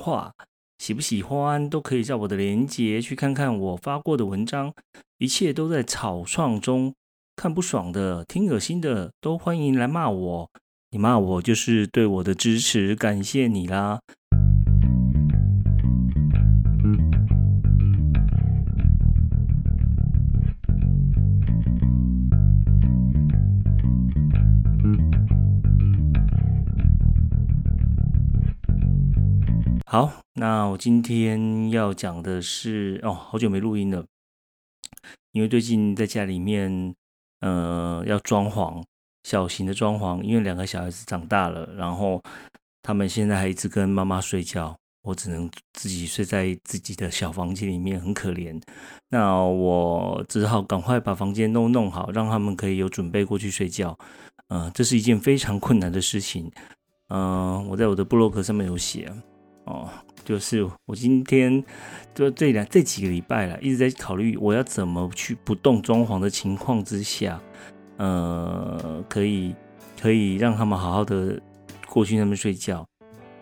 话。喜不喜欢都可以在我的链接去看看我发过的文章，一切都在草创中。看不爽的、听恶心的，都欢迎来骂我。你骂我就是对我的支持，感谢你啦。好，那我今天要讲的是哦，好久没录音了，因为最近在家里面，呃，要装潢，小型的装潢，因为两个小孩子长大了，然后他们现在还一直跟妈妈睡觉，我只能自己睡在自己的小房间里面，很可怜。那我只好赶快把房间都弄好，让他们可以有准备过去睡觉。嗯，这是一件非常困难的事情。嗯，我在我的布洛格上面有写。哦，就是我今天就这两这几个礼拜了，一直在考虑我要怎么去不动装潢的情况之下，呃，可以可以让他们好好的过去那边睡觉。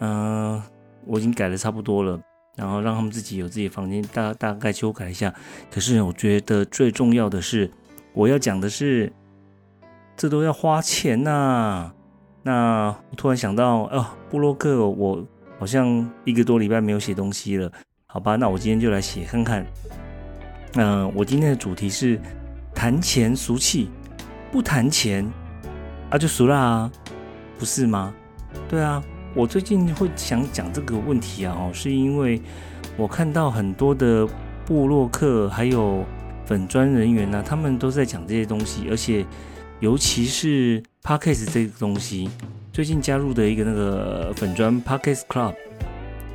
嗯，我已经改的差不多了，然后让他们自己有自己的房间，大大概修改一下。可是我觉得最重要的是，我要讲的是，这都要花钱呐。那我突然想到，哦，布洛克我。好像一个多礼拜没有写东西了，好吧，那我今天就来写看看。嗯，我今天的主题是谈钱俗气，不谈钱啊就俗啦，不是吗？对啊，我最近会想讲这个问题啊，哦，是因为我看到很多的部落客还有粉砖人员呢，他们都在讲这些东西，而且尤其是 podcast 这个东西。最近加入的一个那个粉砖 Pockets Club，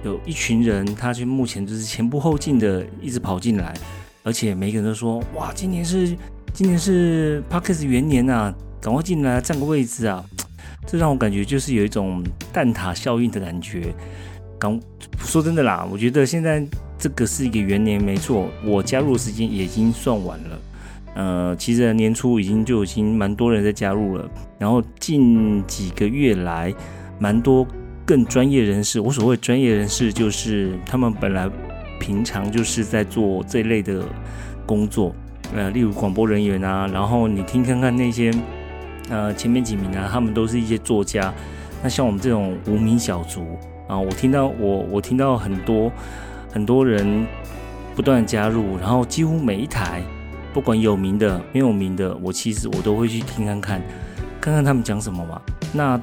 有一群人，他就目前就是前仆后继的一直跑进来，而且每个人都说：“哇，今年是今年是 Pockets 元年啊，赶快进来占个位置啊！”这让我感觉就是有一种蛋挞效应的感觉。刚说真的啦，我觉得现在这个是一个元年，没错，我加入的时间已经算晚了。呃，其实年初已经就已经蛮多人在加入了，然后近几个月来，蛮多更专业人士。我所谓专业人士，就是他们本来平常就是在做这类的工作，呃，例如广播人员啊。然后你听看看那些，呃，前面几名啊，他们都是一些作家。那像我们这种无名小卒啊，我听到我我听到很多很多人不断加入，然后几乎每一台。不管有名的没有名的，我其实我都会去听看看，看看他们讲什么嘛。那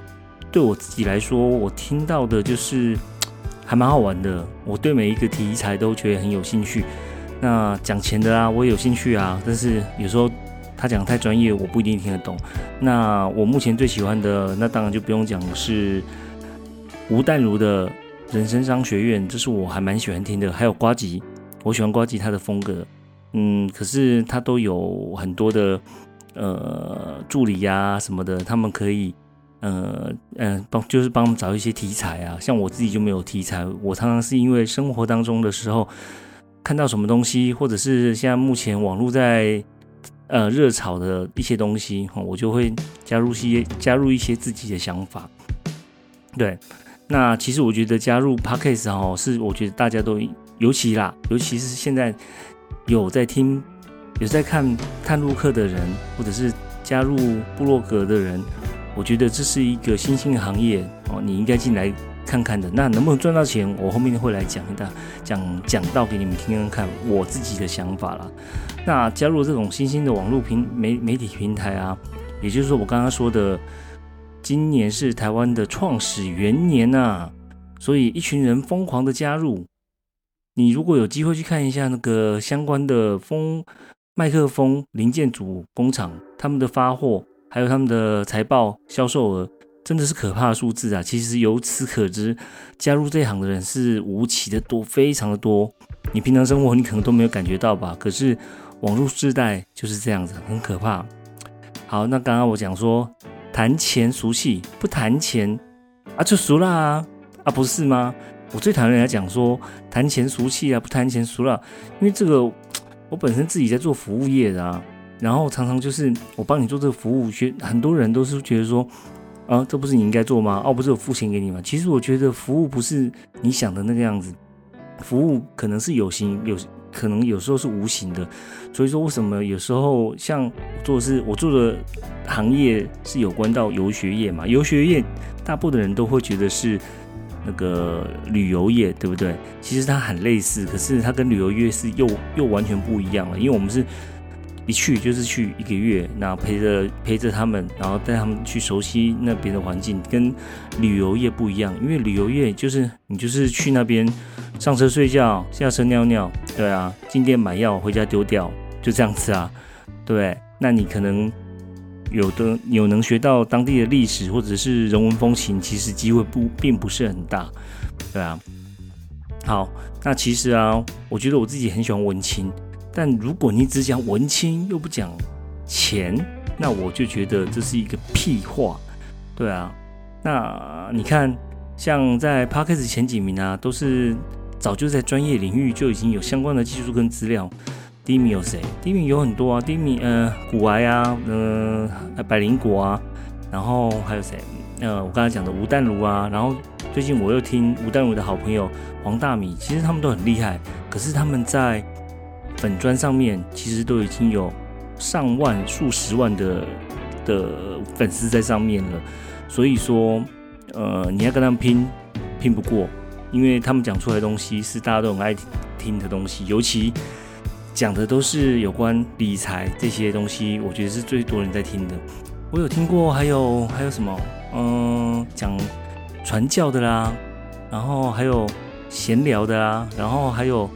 对我自己来说，我听到的就是还蛮好玩的。我对每一个题材都觉得很有兴趣。那讲钱的啊，我也有兴趣啊。但是有时候他讲太专业，我不一定听得懂。那我目前最喜欢的，那当然就不用讲是吴淡如的人生商学院，这是我还蛮喜欢听的。还有瓜吉，我喜欢瓜吉他的风格。嗯，可是他都有很多的呃助理呀什么的，他们可以呃嗯帮就是帮我们找一些题材啊。像我自己就没有题材，我常常是因为生活当中的时候看到什么东西，或者是现在目前网络在呃热炒的一些东西，我就会加入一些加入一些自己的想法。对，那其实我觉得加入 Podcast 哦，是我觉得大家都尤其啦，尤其是现在。有在听、有在看探路客的人，或者是加入部落格的人，我觉得这是一个新兴行业哦，你应该进来看看的。那能不能赚到钱，我后面会来讲一大讲讲到给你们听听看我自己的想法啦。那加入这种新兴的网络平媒媒体平台啊，也就是说我刚刚说的，今年是台湾的创始元年呐，所以一群人疯狂的加入。你如果有机会去看一下那个相关的风麦克风零件组工厂，他们的发货还有他们的财报销售额，真的是可怕的数字啊！其实由此可知，加入这行的人是无奇的多，非常的多。你平常生活你可能都没有感觉到吧？可是网络时代就是这样子，很可怕。好，那刚刚我讲说谈钱俗气，不谈钱啊就俗啦啊，不是吗？我最讨厌人家讲说谈钱俗气啊，不谈钱俗了，因为这个 我本身自己在做服务业的啊，然后常常就是我帮你做这个服务，学很多人都是觉得说，啊，这不是你应该做吗？哦，不是我付钱给你吗？其实我觉得服务不是你想的那个样子，服务可能是有形，有可能有时候是无形的。所以说，为什么有时候像做的是我做的行业是有关到游学业嘛？游学业大部分的人都会觉得是那个旅游业，对不对？其实它很类似，可是它跟旅游业是又又完全不一样了，因为我们是。一去就是去一个月，那陪着陪着他们，然后带他们去熟悉那边的环境，跟旅游业不一样。因为旅游业就是你就是去那边上车睡觉，下车尿尿，对啊，进店买药，回家丢掉，就这样子啊，对。那你可能有的有能学到当地的历史或者是人文风情，其实机会不并不是很大，对啊。好，那其实啊，我觉得我自己很喜欢文青。但如果你只讲文青又不讲钱，那我就觉得这是一个屁话，对啊。那你看，像在 p a r k e 前几名啊，都是早就在专业领域就已经有相关的技术跟资料。第一名有谁？第一名有很多啊，第一名呃，古癌啊，呃，百灵果啊，然后还有谁？呃，我刚才讲的吴淡如啊，然后最近我又听吴淡如的好朋友黄大米，其实他们都很厉害，可是他们在。粉砖上面其实都已经有上万、数十万的的粉丝在上面了，所以说，呃，你要跟他们拼，拼不过，因为他们讲出来的东西是大家都很爱听的东西，尤其讲的都是有关理财这些东西，我觉得是最多人在听的。我有听过，还有还有什么，嗯，讲传教的啦，然后还有闲聊的啦，然后还有。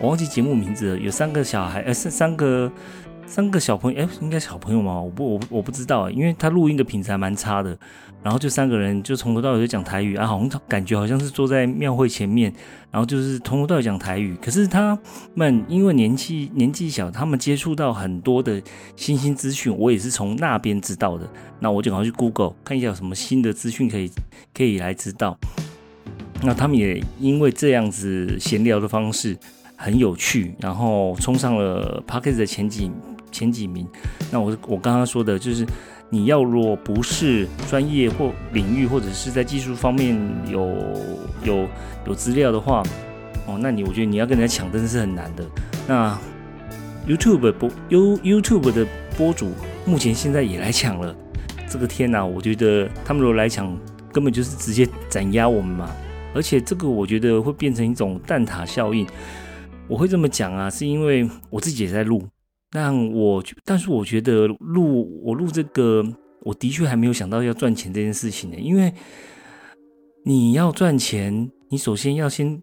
我忘记节目名字了，有三个小孩，呃，三三个三个小朋友，哎，应该小朋友吗？我不，我我不知道，因为他录音的品质还蛮差的。然后就三个人，就从头到尾就讲台语啊，好像感觉好像是坐在庙会前面，然后就是从头到尾讲台语。可是他们因为年纪年纪小，他们接触到很多的新兴资讯，我也是从那边知道的。那我就赶快去 Google 看一下有什么新的资讯可以可以来知道。那他们也因为这样子闲聊的方式。很有趣，然后冲上了 p a r k e t 的前几前几名。那我我刚刚说的就是，你要如果不是专业或领域，或者是在技术方面有有有资料的话，哦，那你我觉得你要跟人家抢真的是很难的。那 YouTube 播 You YouTube 的播主目前现在也来抢了，这个天哪！我觉得他们如果来抢，根本就是直接斩压我们嘛。而且这个我觉得会变成一种蛋挞效应。我会这么讲啊，是因为我自己也在录。那我，但是我觉得录我录这个，我的确还没有想到要赚钱这件事情呢。因为你要赚钱，你首先要先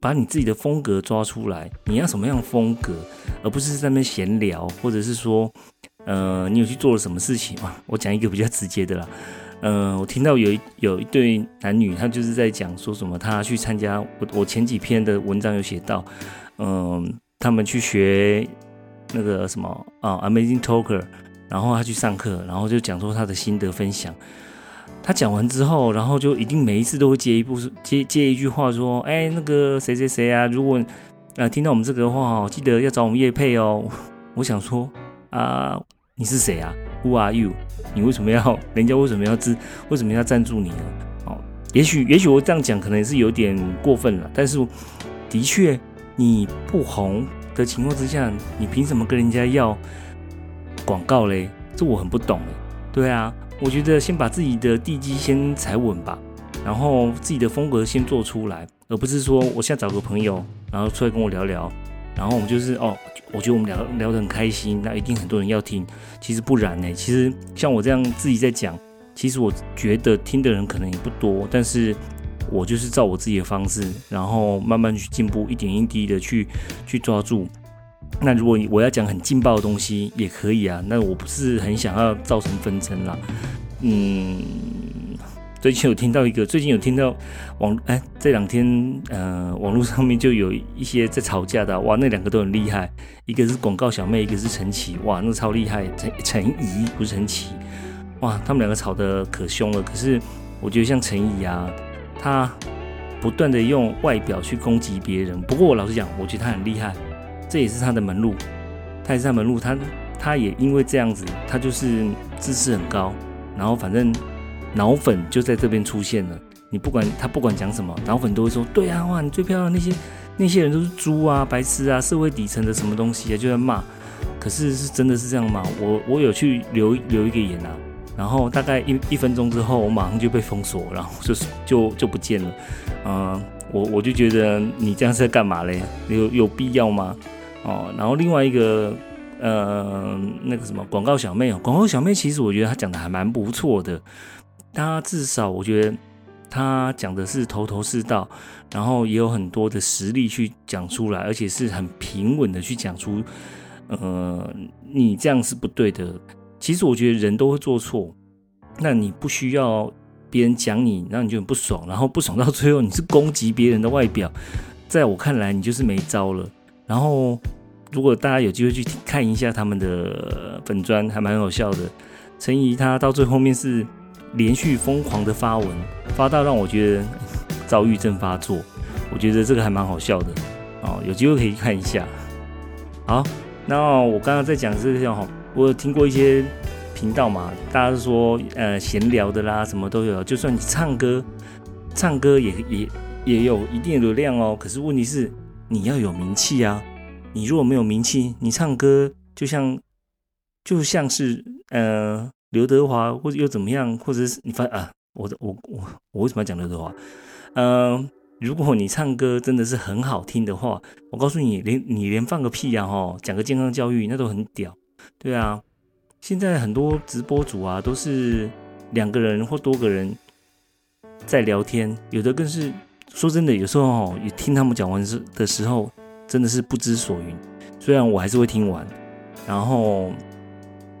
把你自己的风格抓出来。你要什么样的风格，而不是在那边闲聊，或者是说，呃，你有去做了什么事情嘛？我讲一个比较直接的啦。嗯，我听到有一有一对男女，他就是在讲说什么，他去参加我我前几篇的文章有写到，嗯，他们去学那个什么啊，Amazing Talker，然后他去上课，然后就讲说他的心得分享。他讲完之后，然后就一定每一次都会接一部接接一句话说，哎，那个谁谁谁啊，如果啊听到我们这个话，记得要找我们叶配哦。我想说啊，你是谁啊？Who are you？你为什么要？人家为什么要支？为什么要赞助你呢？哦，也许也许我这样讲可能是有点过分了，但是的确，你不红的情况之下，你凭什么跟人家要广告嘞？这我很不懂对啊，我觉得先把自己的地基先踩稳吧，然后自己的风格先做出来，而不是说我现在找个朋友，然后出来跟我聊聊，然后我们就是哦。我觉得我们聊聊得很开心，那一定很多人要听。其实不然呢，其实像我这样自己在讲，其实我觉得听的人可能也不多。但是我就是照我自己的方式，然后慢慢去进步，一点一滴的去去抓住。那如果我要讲很劲爆的东西也可以啊，那我不是很想要造成纷争啦，嗯。最近有听到一个，最近有听到网哎，这两天呃，网络上面就有一些在吵架的，哇，那两个都很厉害，一个是广告小妹，一个是陈绮，哇，那超厉害，陈陈怡不是陈绮，哇，他们两个吵得可凶了。可是我觉得像陈怡啊，他不断的用外表去攻击别人，不过我老实讲，我觉得他很厉害，这也是他的门路，他也是他门路，他他也因为这样子，他就是知识很高。然后反正脑粉就在这边出现了。你不管他不管讲什么，脑粉都会说：对啊，哇，你最漂亮那些那些人都是猪啊、白痴啊、社会底层的什么东西啊，就在骂。可是是真的是这样吗？我我有去留留一个言啊，然后大概一一分钟之后，我马上就被封锁，然后 就是就就不见了。嗯，我我就觉得你这样是在干嘛嘞？有有必要吗？哦，然后另外一个呃那个什么广告小妹哦，广告小妹其实我觉得她讲的还蛮不错的，她至少我觉得她讲的是头头是道，然后也有很多的实力去讲出来，而且是很平稳的去讲出。呃，你这样是不对的。其实我觉得人都会做错，那你不需要别人讲你，让你就很不爽，然后不爽到最后你是攻击别人的外表，在我看来你就是没招了。然后如果大家有机会去看一下他们的粉砖，还蛮好笑的。陈怡他到最后面是连续疯狂的发文，发到让我觉得躁郁症发作。我觉得这个还蛮好笑的哦，有机会可以看一下。好。那我刚刚在讲这个哈，我听过一些频道嘛，大家说呃闲聊的啦，什么都有。就算你唱歌，唱歌也也也有一定流量哦。可是问题是你要有名气啊。你如果没有名气，你唱歌就像就像是呃刘德华或者又怎么样，或者是你发啊，我我我我为什么要讲刘德华？嗯。如果你唱歌真的是很好听的话，我告诉你，连你连放个屁呀，哈，讲个健康教育那都很屌，对啊。现在很多直播主啊，都是两个人或多个人在聊天，有的更是说真的，有时候哦，也听他们讲完时的时候，真的是不知所云。虽然我还是会听完，然后，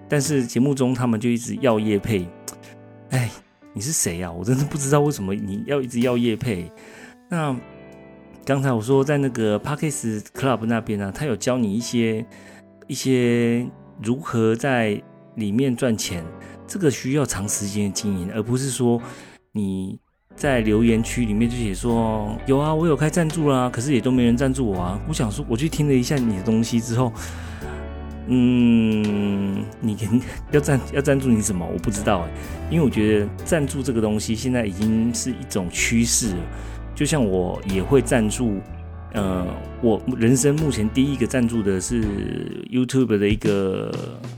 但是节目中他们就一直要叶配，哎，你是谁呀？我真的不知道为什么你要一直要叶配。那刚才我说在那个 Parkes Club 那边呢，他有教你一些一些如何在里面赚钱，这个需要长时间的经营，而不是说你在留言区里面就写说有啊，我有开赞助啦，可是也都没人赞助我啊。我想说，我去听了一下你的东西之后，嗯，你要赞要赞助你什么？我不知道，因为我觉得赞助这个东西现在已经是一种趋势。就像我也会赞助，呃，我人生目前第一个赞助的是 YouTube 的一个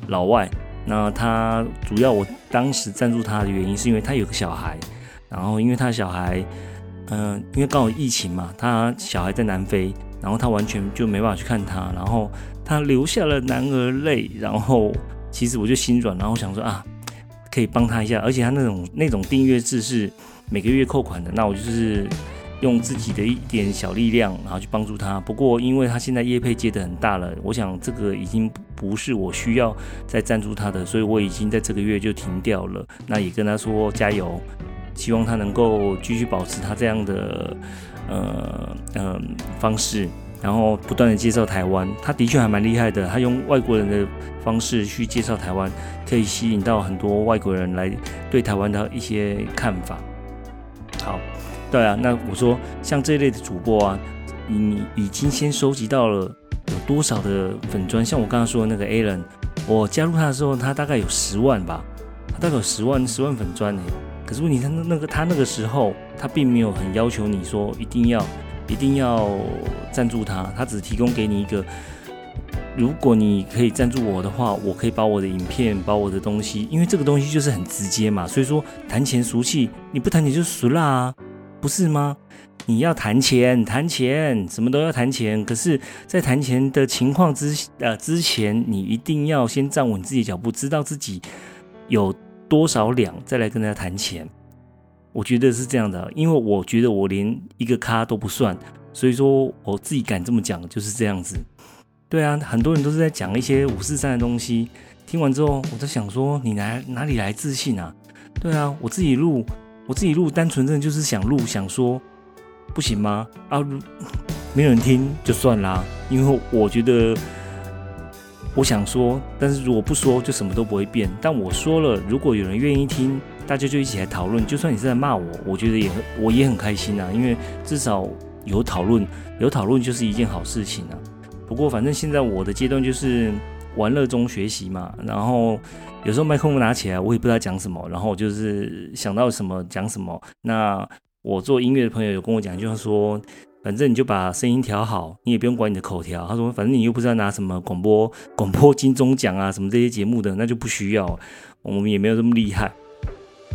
老外，那他主要我当时赞助他的原因是因为他有个小孩，然后因为他小孩，嗯，因为刚好疫情嘛，他小孩在南非，然后他完全就没办法去看他，然后他流下了男儿泪，然后其实我就心软，然后想说啊，可以帮他一下，而且他那种那种订阅制是每个月扣款的，那我就是。用自己的一点小力量，然后去帮助他。不过，因为他现在业配接的很大了，我想这个已经不是我需要再赞助他的，所以我已经在这个月就停掉了。那也跟他说加油，希望他能够继续保持他这样的呃嗯方式，然后不断的介绍台湾。他的确还蛮厉害的，他用外国人的方式去介绍台湾，可以吸引到很多外国人来对台湾的一些看法。好。对啊，那我说像这一类的主播啊，你已经先收集到了有多少的粉砖？像我刚刚说的那个 Alan，我加入他的时候，他大概有十万吧，他大概有十万十万粉砖呢。可是问题他那个他那个时候，他并没有很要求你说一定要一定要赞助他，他只提供给你一个，如果你可以赞助我的话，我可以把我的影片、把我的东西，因为这个东西就是很直接嘛，所以说谈钱俗气，你不谈钱就俗啦啊。不是吗？你要谈钱，谈钱，什么都要谈钱。可是，在谈钱的情况之呃之前，你一定要先站稳自己脚步，知道自己有多少两，再来跟大家谈钱。我觉得是这样的，因为我觉得我连一个咖都不算，所以说我自己敢这么讲，就是这样子。对啊，很多人都是在讲一些五四三的东西，听完之后，我在想说，你哪哪里来自信啊？对啊，我自己录。我自己录，单纯真的就是想录，想说，不行吗？啊，没有人听就算啦，因为我觉得我想说，但是如果不说，就什么都不会变。但我说了，如果有人愿意听，大家就一起来讨论。就算你是在骂我，我觉得也我也很开心啊，因为至少有讨论，有讨论就是一件好事情啊。不过反正现在我的阶段就是玩乐中学习嘛。然后有时候麦克风拿起来，我也不知道讲什么，然后我就是想到什么讲什么。那我做音乐的朋友有跟我讲，就是说，反正你就把声音调好，你也不用管你的口条。他说，反正你又不知道拿什么广播广播金钟奖啊什么这些节目的，那就不需要。我们也没有这么厉害，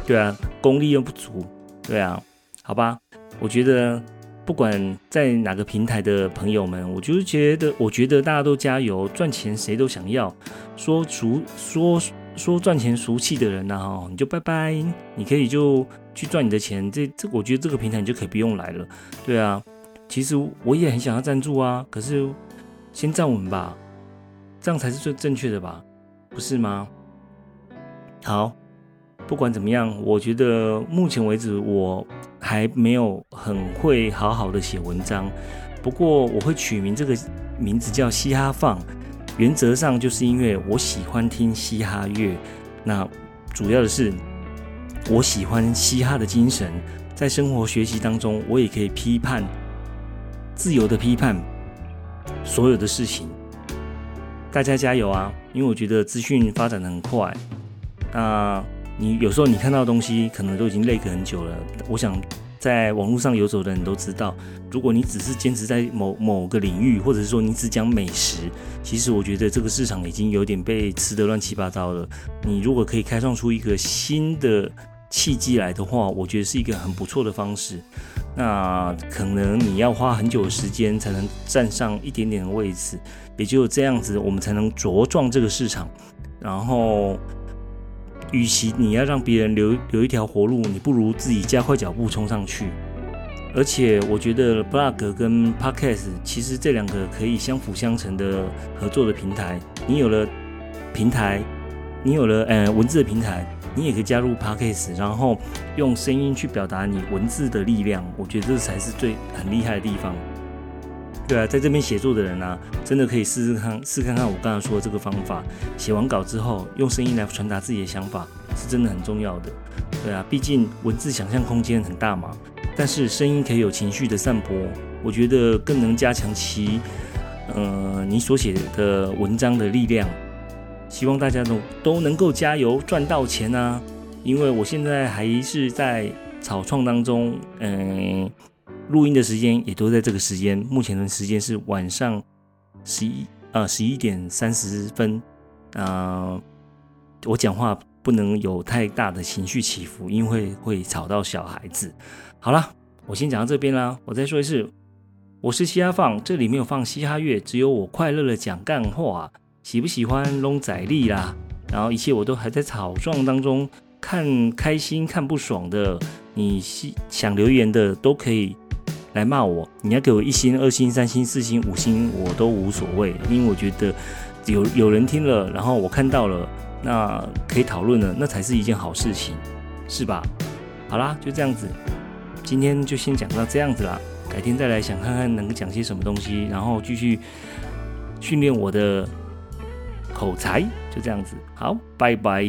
对啊，功力又不足，对啊，好吧。我觉得不管在哪个平台的朋友们，我就是觉得，我觉得大家都加油，赚钱谁都想要。说俗说说赚钱俗气的人呢，哈，你就拜拜，你可以就去赚你的钱。这这，我觉得这个平台你就可以不用来了。对啊，其实我也很想要赞助啊，可是先站稳吧，这样才是最正确的吧，不是吗？好，不管怎么样，我觉得目前为止我还没有很会好好的写文章。不过我会取名这个名字叫嘻哈放，原则上就是因为我喜欢听嘻哈乐。那主要的是我喜欢嘻哈的精神，在生活学习当中，我也可以批判，自由的批判所有的事情。大家加油啊！因为我觉得资讯发展的很快。那你有时候你看到的东西，可能都已经累个很久了。我想，在网络上游走的人都知道，如果你只是坚持在某某个领域，或者是说你只讲美食，其实我觉得这个市场已经有点被吃得乱七八糟了。你如果可以开创出一个新的契机来的话，我觉得是一个很不错的方式。那可能你要花很久的时间才能站上一点点的位置，也就这样子，我们才能茁壮这个市场，然后。与其你要让别人留留一条活路，你不如自己加快脚步冲上去。而且我觉得 blog 跟 podcast 其实这两个可以相辅相成的合作的平台。你有了平台，你有了呃文字的平台，你也可以加入 podcast，然后用声音去表达你文字的力量。我觉得这才是最很厉害的地方。对啊，在这边写作的人啊，真的可以试试看，试看看我刚才说的这个方法。写完稿之后，用声音来传达自己的想法，是真的很重要的。对啊，毕竟文字想象空间很大嘛，但是声音可以有情绪的散播，我觉得更能加强其，呃，你所写的文章的力量。希望大家都都能够加油赚到钱啊！因为我现在还是在草创当中，嗯。录音的时间也都在这个时间，目前的时间是晚上十一啊十一点三十分啊。我讲话不能有太大的情绪起伏，因为会吵到小孩子。好了，我先讲到这边啦。我再说一次，我是嘻哈放，这里没有放嘻哈乐，只有我快乐的讲干话。喜不喜欢龙仔力啦？然后一切我都还在草创当中，看开心看不爽的，你想留言的都可以。来骂我，你要给我一星、二星、三星、四星、五星，我都无所谓，因为我觉得有有人听了，然后我看到了，那可以讨论了，那才是一件好事情，是吧？好啦，就这样子，今天就先讲到这样子啦，改天再来想看看能讲些什么东西，然后继续训练我的口才，就这样子，好，拜拜。